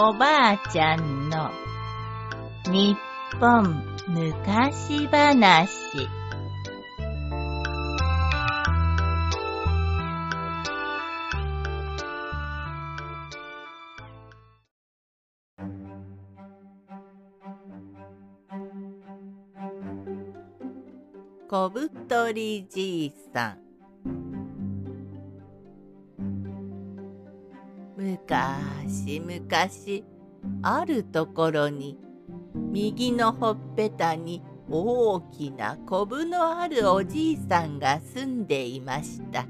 おばあちゃんの日本昔話。小太りじいさん。むかしむかしあるところに右のほっぺたに大きなこぶのあるおじいさんが住んでいました。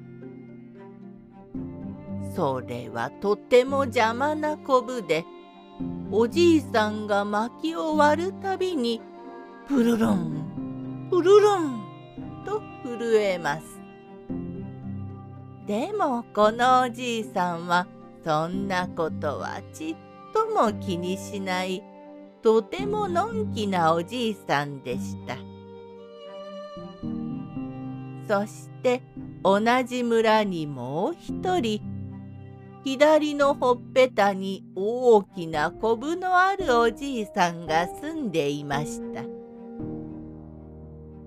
それはとても邪魔なこぶでおじいさんが薪を割るたびにプルルンプルルンと震えます。でもこのおじいさんはそんなことはちっとも気にしないとてものんきなおじいさんでした。そして同じ村にもう一人左のほっぺたに大きなこぶのあるおじいさんが住んでいました。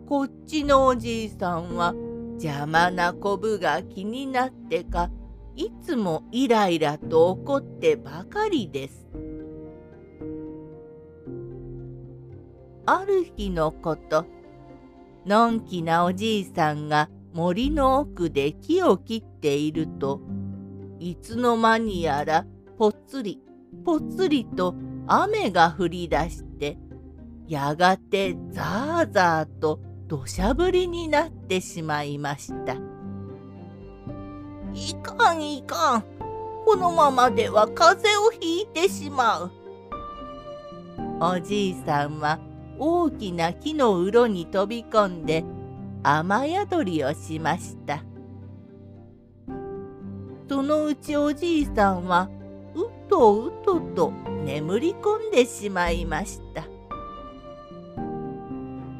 こっちのおじいさんは邪魔なこぶが気になってかいつもイライラと怒ってばかりです。ある日のことのんきなおじいさんが森の奥で木を切っているといつの間にやらぽつりぽつりと雨が降り出してやがてザーザーと土砂降りになってしまいました。いかんいかん。このままでは風邪をひいてしまう。おじいさんは大きな木のうろに飛び込んで雨宿りをしました。そのうちおじいさんはうとうとと眠り込んでしまいました。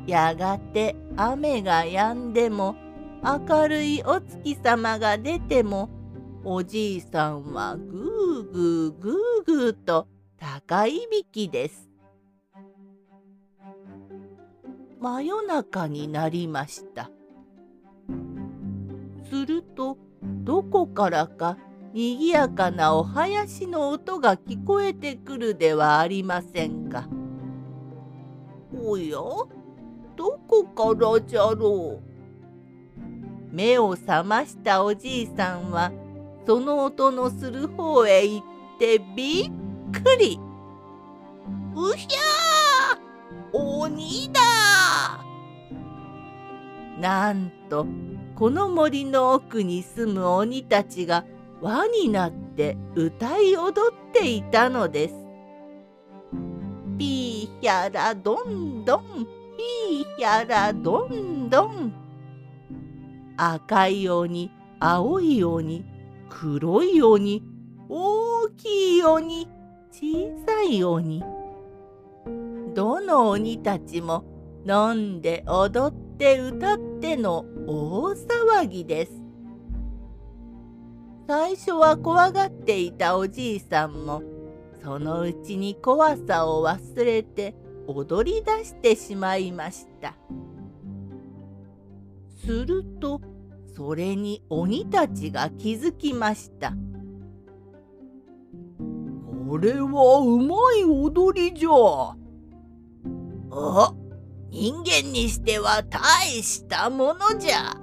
やがて雨が止んでも明るいお月様が出てもおじいさんはぐーぐーぐーぐーと高いびきです。真夜中になりました。するとどこからかにぎやかなお囃子の音が聞こえてくるではありませんか。おや？どこからじゃろう目を覚ましたおじいさんはその音のする方へ行ってびっくり。うひゃー鬼だなんとこの森の奥に住む鬼たちが輪になって歌い踊っていたのです。ピーヒャラどんどんピーヒャラどんどん赤い鬼青い鬼黒い鬼大きい鬼小さい鬼どの鬼たちも飲んで踊って歌っての大騒ぎです。最初は怖がっていたおじいさんもそのうちに怖さを忘れて踊り出してしまいました。するとそれに鬼たちが気づきました。これはうまい踊りじゃ。お人間にしては大したものじゃ。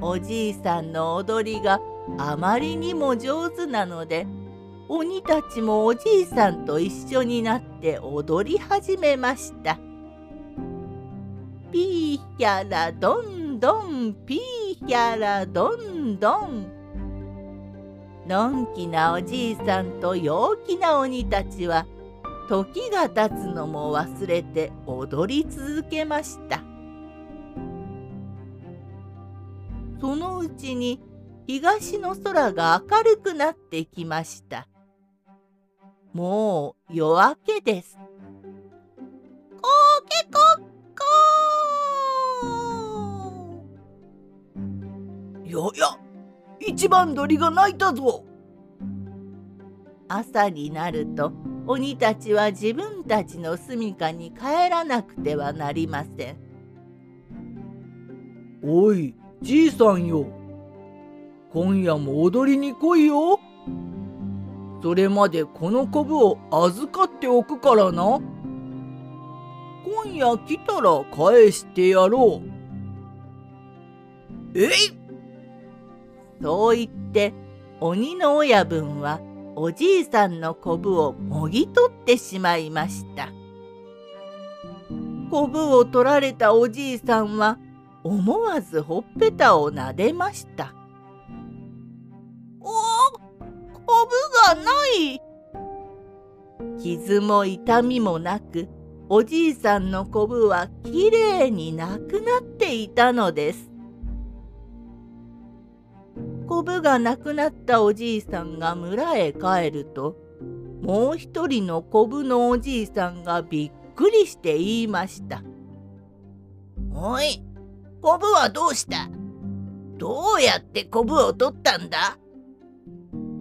おじいさんの踊りがあまりにも上手なので鬼たちもおじいさんと一緒になって踊り始めました。ヒャラどんどんピーヒャラどんどんのんきなおじいさんと陽気な鬼たちは時が経つのも忘れて踊り続けました。そのうちに東の空が明るくなってきました。もう夜明けです。コーやや一番鳥が鳴いたぞ。朝になると鬼たちは自分たちの住処に帰らなくてはなりません。おいじいさんよ。今夜も踊りに来いよ。それまでこのコブを預かっておくからな。今夜来たら返してやろう。えいそう言って鬼の親分はおじいさんのこぶをもぎ取ってしまいました。こぶを取られたおじいさんは思わずほっぺたをなでました。おこぶがない傷も痛みもなくおじいさんのこぶはきれいになくなっていたのです。こぶがなくなったおじいさんが村へ帰るともう一人のこぶのおじいさんがびっくりして言いました「おいこぶはどうした？どうやってこぶを取ったんだ?」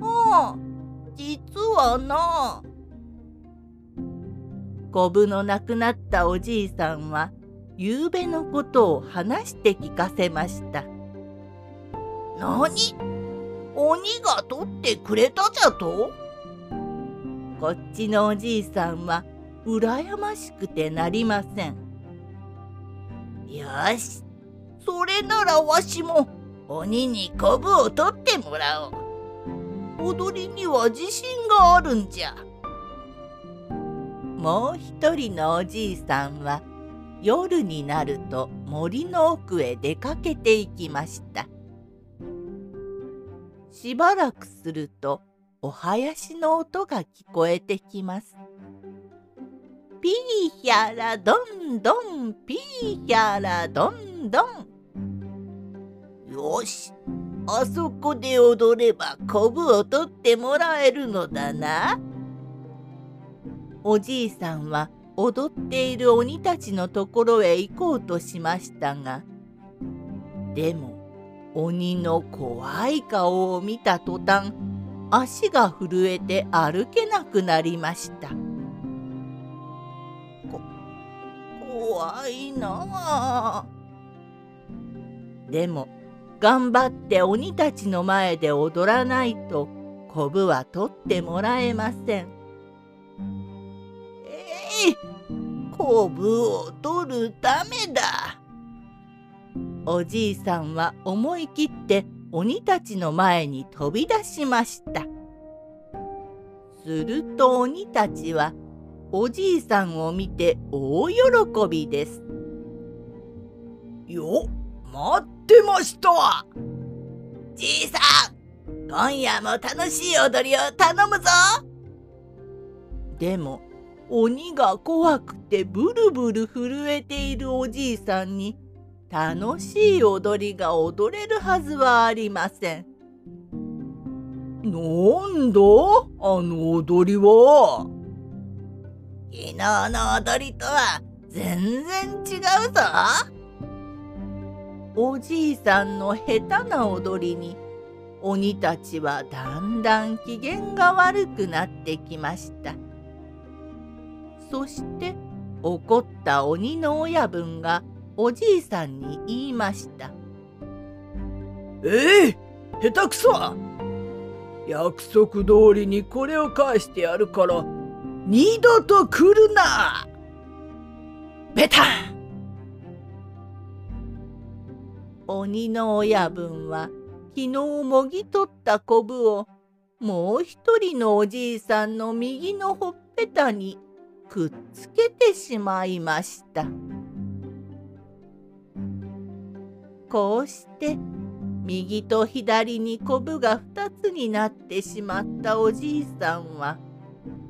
ああ実はなこぶの亡くなったおじいさんはゆうべのことを話して聞かせました。何？鬼が取ってくれたじゃと？こっちのおじいさんは羨ましくてなりません。よし、それならわしも鬼にこぶを取ってもらおう。踊りには自信があるんじゃ。もう一人のおじいさんは夜になると森の奥へ出かけていきました。しばらくするとお囃子の音が聞こえてきます。ピーヒャラドンドンピーヒャラドンドンよしあそこで踊ればこぶを取ってもらえるのだな。おじいさんは踊っている鬼たちのところへ行こうとしましたがでも鬼の怖い顔を見た途端足が震えて歩けなくなりました。こ怖いなあ。でも頑張って鬼たちの前で踊らないとこぶは取ってもらえません。えい、こぶを取るためだ。おじいさんは思い切って鬼たちの前に飛び出しました。すると鬼たちはおじいさんを見て大喜びです。よ待ってましたじいさん今夜も楽しい踊りを頼むぞでも鬼が怖くてブルブル震えているおじいさんに楽しい踊りが踊れるはずはありません。なんだ？あの踊りは？昨日の踊りとは全然違うぞ。おじいさんの下手な踊りに鬼たちはだんだん機嫌が悪くなってきました。そして怒った鬼の親分がおじいさんに言いました「ええー、下手くそ約束通りにこれを返してやるから二度と来るな!」ベタン鬼の親分は昨日もぎ取ったこぶをもう一人のおじいさんの右のほっぺたにくっつけてしまいました。こうして右と左にこぶが2つになってしまったおじいさんは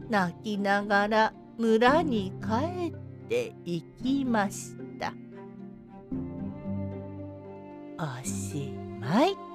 泣きながら村に帰っていきました。おしまい。